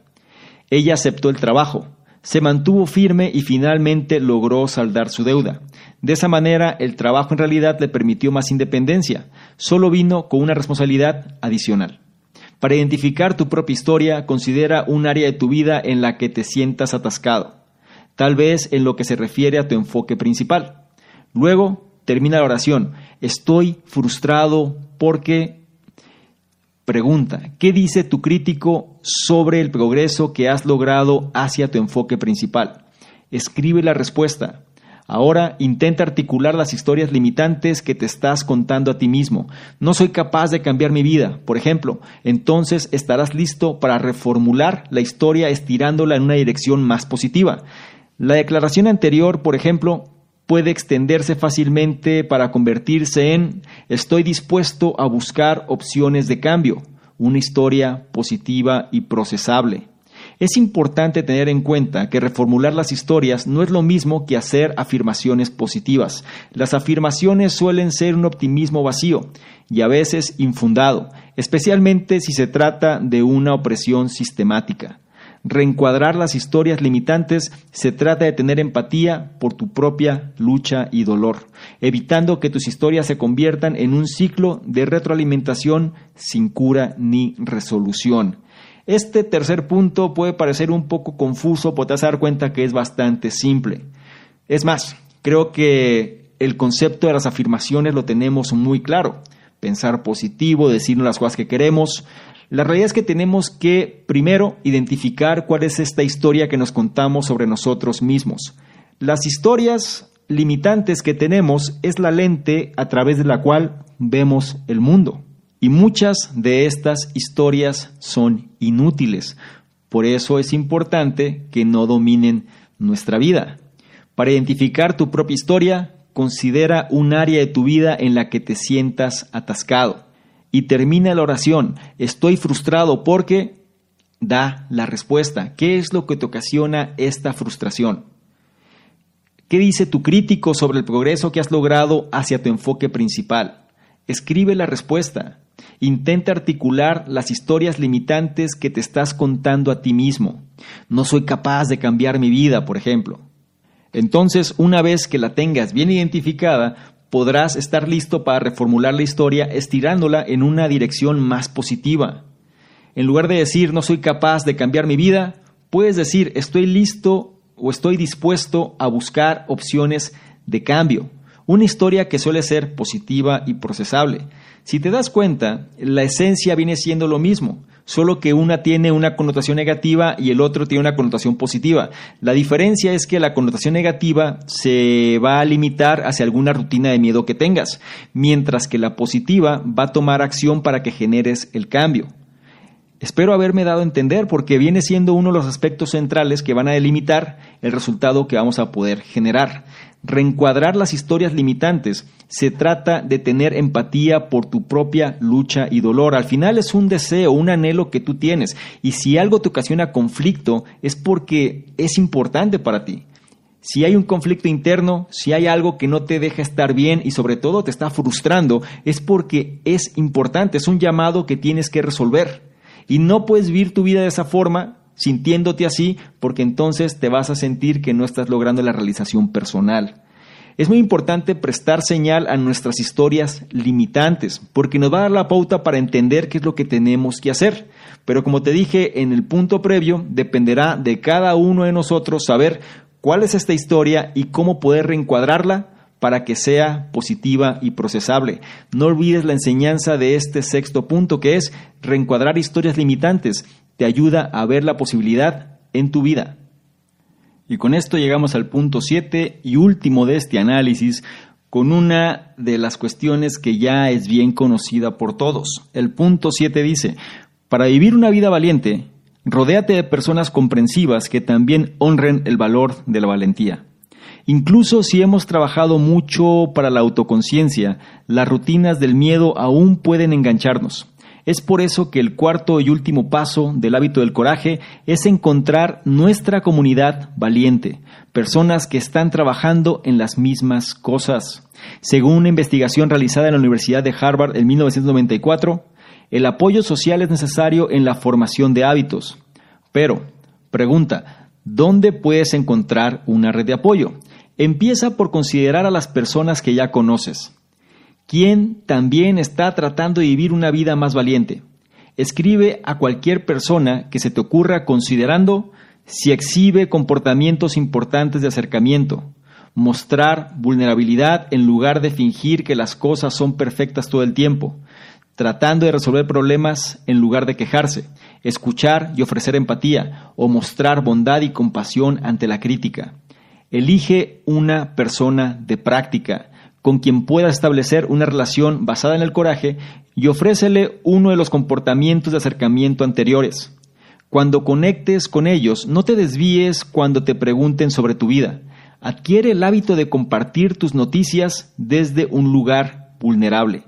Ella aceptó el trabajo, se mantuvo firme y finalmente logró saldar su deuda. De esa manera, el trabajo en realidad le permitió más independencia, solo vino con una responsabilidad adicional. Para identificar tu propia historia, considera un área de tu vida en la que te sientas atascado, tal vez en lo que se refiere a tu enfoque principal. Luego, termina la oración. Estoy frustrado porque... Pregunta, ¿qué dice tu crítico sobre el progreso que has logrado hacia tu enfoque principal? Escribe la respuesta. Ahora intenta articular las historias limitantes que te estás contando a ti mismo. No soy capaz de cambiar mi vida, por ejemplo. Entonces estarás listo para reformular la historia estirándola en una dirección más positiva. La declaración anterior, por ejemplo, puede extenderse fácilmente para convertirse en estoy dispuesto a buscar opciones de cambio, una historia positiva y procesable. Es importante tener en cuenta que reformular las historias no es lo mismo que hacer afirmaciones positivas. Las afirmaciones suelen ser un optimismo vacío y a veces infundado, especialmente si se trata de una opresión sistemática. Reencuadrar las historias limitantes se trata de tener empatía por tu propia lucha y dolor, evitando que tus historias se conviertan en un ciclo de retroalimentación sin cura ni resolución. Este tercer punto puede parecer un poco confuso, pero te vas a dar cuenta que es bastante simple. Es más, creo que el concepto de las afirmaciones lo tenemos muy claro. Pensar positivo, decirnos las cosas que queremos. La realidad es que tenemos que primero identificar cuál es esta historia que nos contamos sobre nosotros mismos. Las historias limitantes que tenemos es la lente a través de la cual vemos el mundo. Y muchas de estas historias son inútiles. Por eso es importante que no dominen nuestra vida. Para identificar tu propia historia, considera un área de tu vida en la que te sientas atascado. Y termina la oración, estoy frustrado porque da la respuesta. ¿Qué es lo que te ocasiona esta frustración? ¿Qué dice tu crítico sobre el progreso que has logrado hacia tu enfoque principal? Escribe la respuesta. Intenta articular las historias limitantes que te estás contando a ti mismo. No soy capaz de cambiar mi vida, por ejemplo. Entonces, una vez que la tengas bien identificada, podrás estar listo para reformular la historia estirándola en una dirección más positiva. En lugar de decir no soy capaz de cambiar mi vida, puedes decir estoy listo o estoy dispuesto a buscar opciones de cambio. Una historia que suele ser positiva y procesable. Si te das cuenta, la esencia viene siendo lo mismo, solo que una tiene una connotación negativa y el otro tiene una connotación positiva. La diferencia es que la connotación negativa se va a limitar hacia alguna rutina de miedo que tengas, mientras que la positiva va a tomar acción para que generes el cambio. Espero haberme dado a entender porque viene siendo uno de los aspectos centrales que van a delimitar el resultado que vamos a poder generar. Reencuadrar las historias limitantes se trata de tener empatía por tu propia lucha y dolor. Al final es un deseo, un anhelo que tú tienes. Y si algo te ocasiona conflicto es porque es importante para ti. Si hay un conflicto interno, si hay algo que no te deja estar bien y sobre todo te está frustrando, es porque es importante, es un llamado que tienes que resolver. Y no puedes vivir tu vida de esa forma sintiéndote así, porque entonces te vas a sentir que no estás logrando la realización personal. Es muy importante prestar señal a nuestras historias limitantes, porque nos va a dar la pauta para entender qué es lo que tenemos que hacer. Pero como te dije en el punto previo, dependerá de cada uno de nosotros saber cuál es esta historia y cómo poder reencuadrarla para que sea positiva y procesable. No olvides la enseñanza de este sexto punto, que es reencuadrar historias limitantes te ayuda a ver la posibilidad en tu vida. Y con esto llegamos al punto 7 y último de este análisis, con una de las cuestiones que ya es bien conocida por todos. El punto 7 dice, para vivir una vida valiente, rodéate de personas comprensivas que también honren el valor de la valentía. Incluso si hemos trabajado mucho para la autoconciencia, las rutinas del miedo aún pueden engancharnos. Es por eso que el cuarto y último paso del hábito del coraje es encontrar nuestra comunidad valiente, personas que están trabajando en las mismas cosas. Según una investigación realizada en la Universidad de Harvard en 1994, el apoyo social es necesario en la formación de hábitos. Pero, pregunta, ¿dónde puedes encontrar una red de apoyo? Empieza por considerar a las personas que ya conoces quien también está tratando de vivir una vida más valiente. Escribe a cualquier persona que se te ocurra considerando si exhibe comportamientos importantes de acercamiento, mostrar vulnerabilidad en lugar de fingir que las cosas son perfectas todo el tiempo, tratando de resolver problemas en lugar de quejarse, escuchar y ofrecer empatía o mostrar bondad y compasión ante la crítica. Elige una persona de práctica con quien pueda establecer una relación basada en el coraje y ofrécele uno de los comportamientos de acercamiento anteriores. Cuando conectes con ellos, no te desvíes cuando te pregunten sobre tu vida. Adquiere el hábito de compartir tus noticias desde un lugar vulnerable.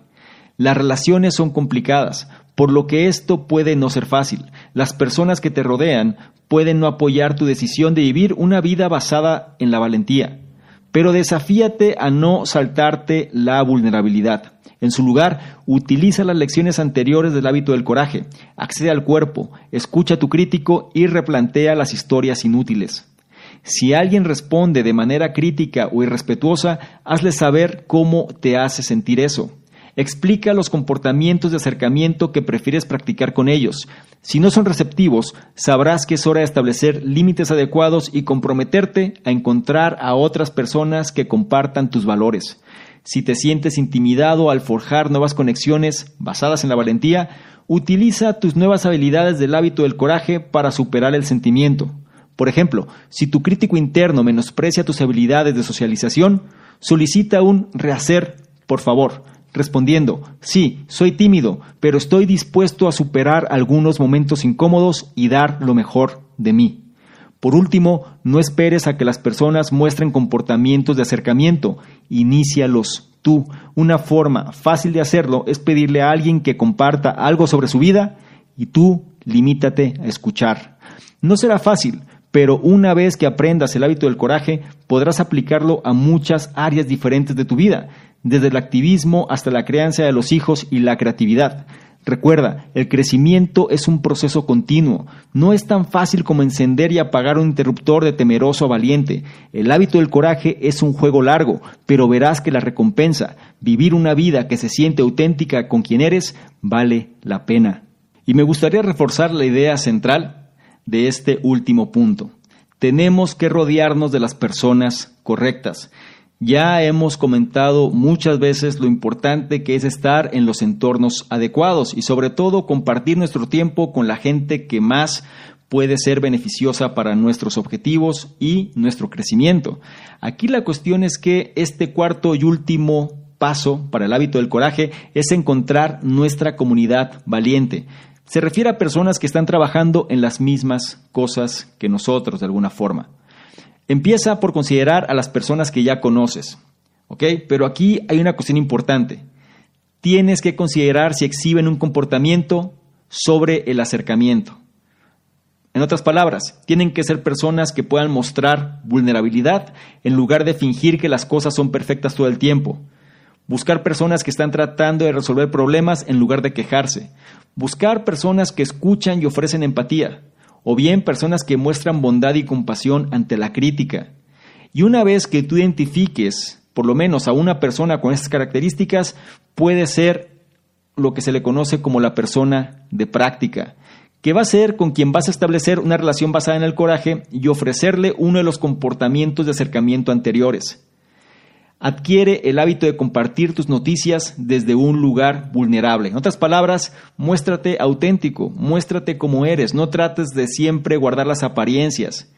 Las relaciones son complicadas, por lo que esto puede no ser fácil. Las personas que te rodean pueden no apoyar tu decisión de vivir una vida basada en la valentía, pero desafíate a no saltarte la vulnerabilidad. En su lugar, utiliza las lecciones anteriores del hábito del coraje, accede al cuerpo, escucha a tu crítico y replantea las historias inútiles. Si alguien responde de manera crítica o irrespetuosa, hazle saber cómo te hace sentir eso. Explica los comportamientos de acercamiento que prefieres practicar con ellos. Si no son receptivos, sabrás que es hora de establecer límites adecuados y comprometerte a encontrar a otras personas que compartan tus valores. Si te sientes intimidado al forjar nuevas conexiones basadas en la valentía, utiliza tus nuevas habilidades del hábito del coraje para superar el sentimiento. Por ejemplo, si tu crítico interno menosprecia tus habilidades de socialización, solicita un rehacer, por favor, respondiendo, sí, soy tímido, pero estoy dispuesto a superar algunos momentos incómodos y dar lo mejor de mí. Por último, no esperes a que las personas muestren comportamientos de acercamiento, inícialos tú. Una forma fácil de hacerlo es pedirle a alguien que comparta algo sobre su vida y tú limítate a escuchar. No será fácil, pero una vez que aprendas el hábito del coraje, podrás aplicarlo a muchas áreas diferentes de tu vida, desde el activismo hasta la crianza de los hijos y la creatividad. Recuerda, el crecimiento es un proceso continuo. No es tan fácil como encender y apagar un interruptor de temeroso a valiente. El hábito del coraje es un juego largo, pero verás que la recompensa, vivir una vida que se siente auténtica con quien eres, vale la pena. Y me gustaría reforzar la idea central de este último punto. Tenemos que rodearnos de las personas correctas. Ya hemos comentado muchas veces lo importante que es estar en los entornos adecuados y sobre todo compartir nuestro tiempo con la gente que más puede ser beneficiosa para nuestros objetivos y nuestro crecimiento. Aquí la cuestión es que este cuarto y último paso para el hábito del coraje es encontrar nuestra comunidad valiente. Se refiere a personas que están trabajando en las mismas cosas que nosotros de alguna forma. Empieza por considerar a las personas que ya conoces, ¿ok? Pero aquí hay una cuestión importante. Tienes que considerar si exhiben un comportamiento sobre el acercamiento. En otras palabras, tienen que ser personas que puedan mostrar vulnerabilidad en lugar de fingir que las cosas son perfectas todo el tiempo. Buscar personas que están tratando de resolver problemas en lugar de quejarse. Buscar personas que escuchan y ofrecen empatía o bien personas que muestran bondad y compasión ante la crítica. Y una vez que tú identifiques por lo menos a una persona con estas características, puede ser lo que se le conoce como la persona de práctica, que va a ser con quien vas a establecer una relación basada en el coraje y ofrecerle uno de los comportamientos de acercamiento anteriores. Adquiere el hábito de compartir tus noticias desde un lugar vulnerable. En otras palabras, muéstrate auténtico, muéstrate como eres, no trates de siempre guardar las apariencias.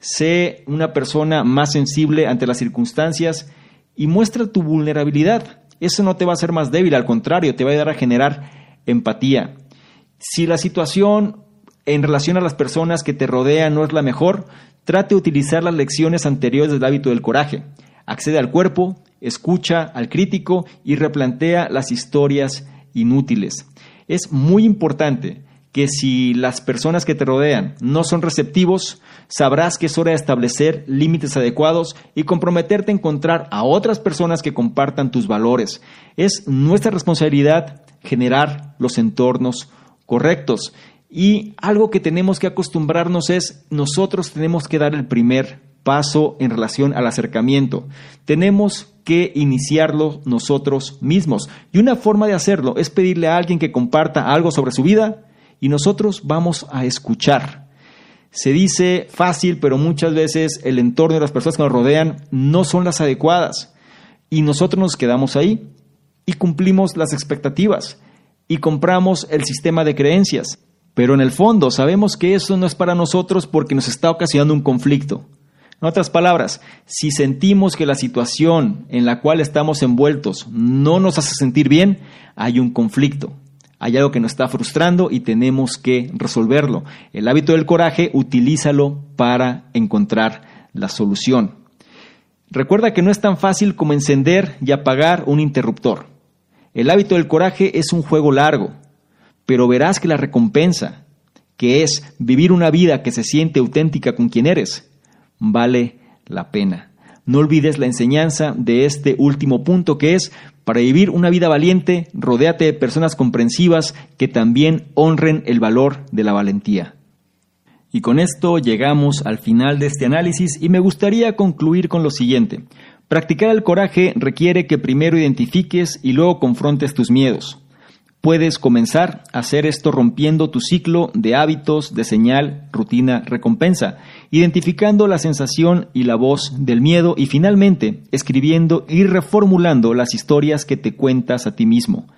Sé una persona más sensible ante las circunstancias y muestra tu vulnerabilidad. Eso no te va a hacer más débil, al contrario, te va a ayudar a generar empatía. Si la situación en relación a las personas que te rodean no es la mejor, trate de utilizar las lecciones anteriores del hábito del coraje accede al cuerpo, escucha al crítico y replantea las historias inútiles. Es muy importante que si las personas que te rodean no son receptivos, sabrás que es hora de establecer límites adecuados y comprometerte a encontrar a otras personas que compartan tus valores. Es nuestra responsabilidad generar los entornos correctos. Y algo que tenemos que acostumbrarnos es nosotros tenemos que dar el primer paso en relación al acercamiento. Tenemos que iniciarlo nosotros mismos. Y una forma de hacerlo es pedirle a alguien que comparta algo sobre su vida y nosotros vamos a escuchar. Se dice fácil, pero muchas veces el entorno de las personas que nos rodean no son las adecuadas. Y nosotros nos quedamos ahí y cumplimos las expectativas y compramos el sistema de creencias. Pero en el fondo sabemos que eso no es para nosotros porque nos está ocasionando un conflicto. En otras palabras, si sentimos que la situación en la cual estamos envueltos no nos hace sentir bien, hay un conflicto. Hay algo que nos está frustrando y tenemos que resolverlo. El hábito del coraje, utilízalo para encontrar la solución. Recuerda que no es tan fácil como encender y apagar un interruptor. El hábito del coraje es un juego largo, pero verás que la recompensa, que es vivir una vida que se siente auténtica con quien eres, vale la pena. No olvides la enseñanza de este último punto que es, para vivir una vida valiente, rodéate de personas comprensivas que también honren el valor de la valentía. Y con esto llegamos al final de este análisis y me gustaría concluir con lo siguiente. Practicar el coraje requiere que primero identifiques y luego confrontes tus miedos. Puedes comenzar a hacer esto rompiendo tu ciclo de hábitos, de señal, rutina, recompensa, identificando la sensación y la voz del miedo y finalmente escribiendo y reformulando las historias que te cuentas a ti mismo.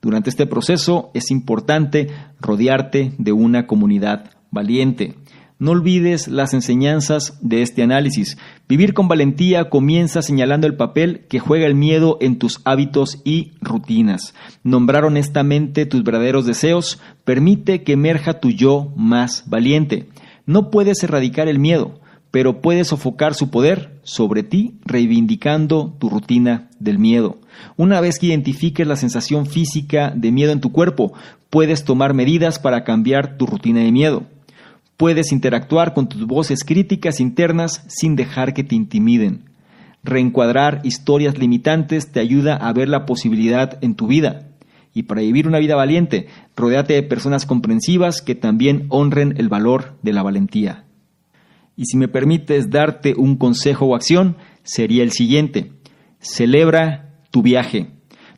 Durante este proceso es importante rodearte de una comunidad valiente. No olvides las enseñanzas de este análisis. Vivir con valentía comienza señalando el papel que juega el miedo en tus hábitos y rutinas. Nombrar honestamente tus verdaderos deseos permite que emerja tu yo más valiente. No puedes erradicar el miedo, pero puedes sofocar su poder sobre ti reivindicando tu rutina del miedo. Una vez que identifiques la sensación física de miedo en tu cuerpo, puedes tomar medidas para cambiar tu rutina de miedo. Puedes interactuar con tus voces críticas internas sin dejar que te intimiden. Reencuadrar historias limitantes te ayuda a ver la posibilidad en tu vida. Y para vivir una vida valiente, rodéate de personas comprensivas que también honren el valor de la valentía. Y si me permites darte un consejo o acción, sería el siguiente. Celebra tu viaje.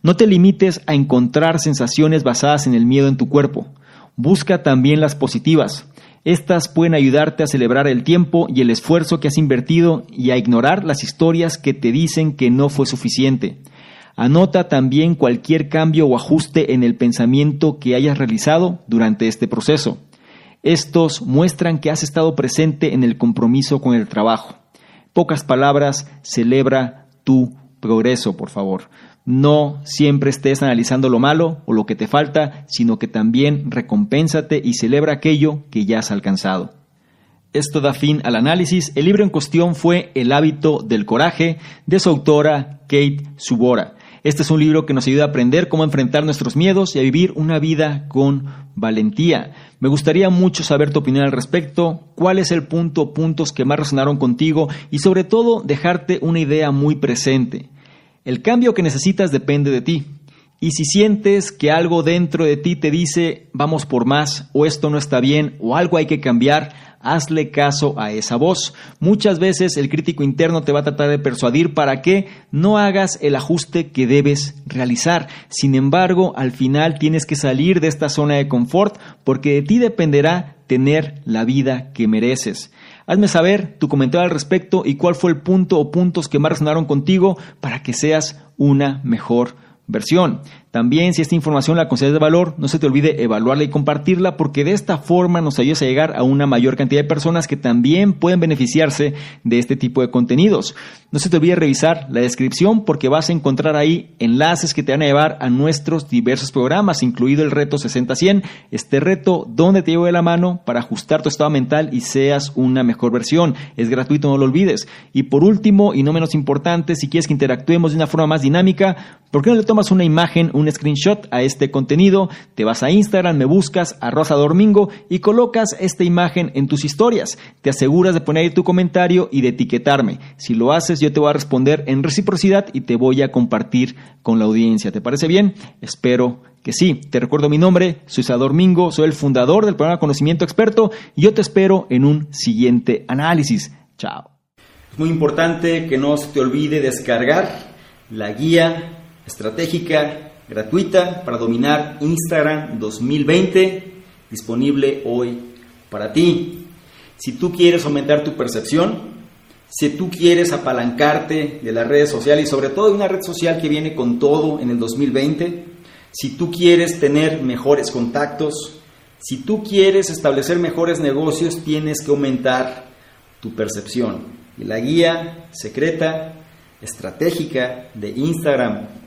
No te limites a encontrar sensaciones basadas en el miedo en tu cuerpo. Busca también las positivas. Estas pueden ayudarte a celebrar el tiempo y el esfuerzo que has invertido y a ignorar las historias que te dicen que no fue suficiente. Anota también cualquier cambio o ajuste en el pensamiento que hayas realizado durante este proceso. Estos muestran que has estado presente en el compromiso con el trabajo. Pocas palabras, celebra tu progreso, por favor. No siempre estés analizando lo malo o lo que te falta, sino que también recompénsate y celebra aquello que ya has alcanzado. Esto da fin al análisis. El libro en cuestión fue El hábito del coraje de su autora Kate Subora. Este es un libro que nos ayuda a aprender cómo enfrentar nuestros miedos y a vivir una vida con valentía. Me gustaría mucho saber tu opinión al respecto, cuál es el punto puntos que más resonaron contigo y sobre todo dejarte una idea muy presente. El cambio que necesitas depende de ti. Y si sientes que algo dentro de ti te dice vamos por más o esto no está bien o algo hay que cambiar, hazle caso a esa voz. Muchas veces el crítico interno te va a tratar de persuadir para que no hagas el ajuste que debes realizar. Sin embargo, al final tienes que salir de esta zona de confort porque de ti dependerá tener la vida que mereces. Hazme saber tu comentario al respecto y cuál fue el punto o puntos que más resonaron contigo para que seas una mejor versión. También si esta información la consideras de valor, no se te olvide evaluarla y compartirla porque de esta forma nos ayudas a llegar a una mayor cantidad de personas que también pueden beneficiarse de este tipo de contenidos. No se te olvide revisar la descripción porque vas a encontrar ahí enlaces que te van a llevar a nuestros diversos programas, incluido el reto 60-100, este reto donde te llevo de la mano para ajustar tu estado mental y seas una mejor versión. Es gratuito, no lo olvides. Y por último, y no menos importante, si quieres que interactuemos de una forma más dinámica, ¿por qué no le tomas una imagen, un screenshot a este contenido, te vas a Instagram, me buscas a Rosa Domingo y colocas esta imagen en tus historias. Te aseguras de poner tu comentario y de etiquetarme. Si lo haces, yo te voy a responder en reciprocidad y te voy a compartir con la audiencia. ¿Te parece bien? Espero que sí. Te recuerdo mi nombre, soy Sador Mingo, soy el fundador del programa Conocimiento Experto y yo te espero en un siguiente análisis. Chao. Es muy importante que no se te olvide descargar la guía estratégica gratuita para dominar Instagram 2020 disponible hoy para ti. Si tú quieres aumentar tu percepción, si tú quieres apalancarte de las redes sociales y sobre todo de una red social que viene con todo en el 2020, si tú quieres tener mejores contactos, si tú quieres establecer mejores negocios, tienes que aumentar tu percepción. Y la guía secreta, estratégica de Instagram,